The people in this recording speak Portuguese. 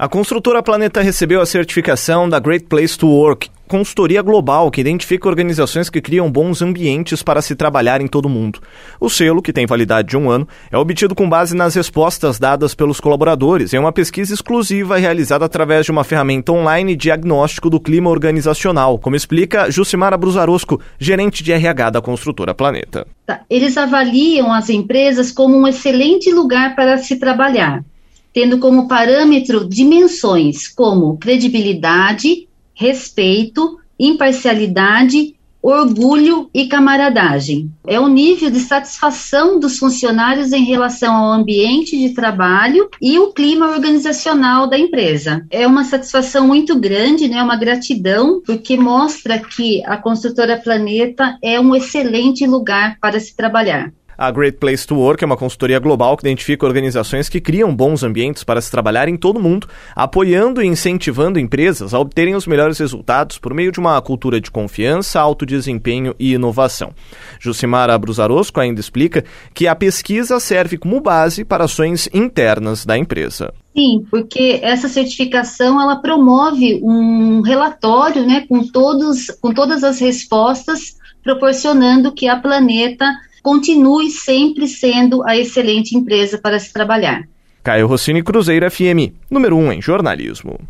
A construtora Planeta recebeu a certificação da Great Place to Work, consultoria global que identifica organizações que criam bons ambientes para se trabalhar em todo o mundo. O selo, que tem validade de um ano, é obtido com base nas respostas dadas pelos colaboradores em uma pesquisa exclusiva realizada através de uma ferramenta online diagnóstico do clima organizacional, como explica Jucimara Brusarosco, gerente de RH da construtora Planeta. Tá, eles avaliam as empresas como um excelente lugar para se trabalhar tendo como parâmetro dimensões como credibilidade, respeito, imparcialidade, orgulho e camaradagem. É o nível de satisfação dos funcionários em relação ao ambiente de trabalho e o clima organizacional da empresa. É uma satisfação muito grande, né, uma gratidão, porque mostra que a construtora Planeta é um excelente lugar para se trabalhar. A Great Place to Work é uma consultoria global que identifica organizações que criam bons ambientes para se trabalhar em todo o mundo, apoiando e incentivando empresas a obterem os melhores resultados por meio de uma cultura de confiança, alto desempenho e inovação. Jucimara Brusarosco ainda explica que a pesquisa serve como base para ações internas da empresa. Sim, porque essa certificação ela promove um relatório, né, com todos, com todas as respostas, proporcionando que a Planeta continue sempre sendo a excelente empresa para se trabalhar. Caio Rossini Cruzeiro FM, número 1 um em jornalismo.